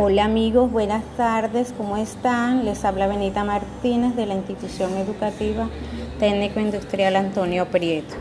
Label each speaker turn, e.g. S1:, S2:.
S1: Hola amigos, buenas tardes, ¿cómo están? Les habla Benita Martínez de la institución educativa técnico industrial Antonio Prieto.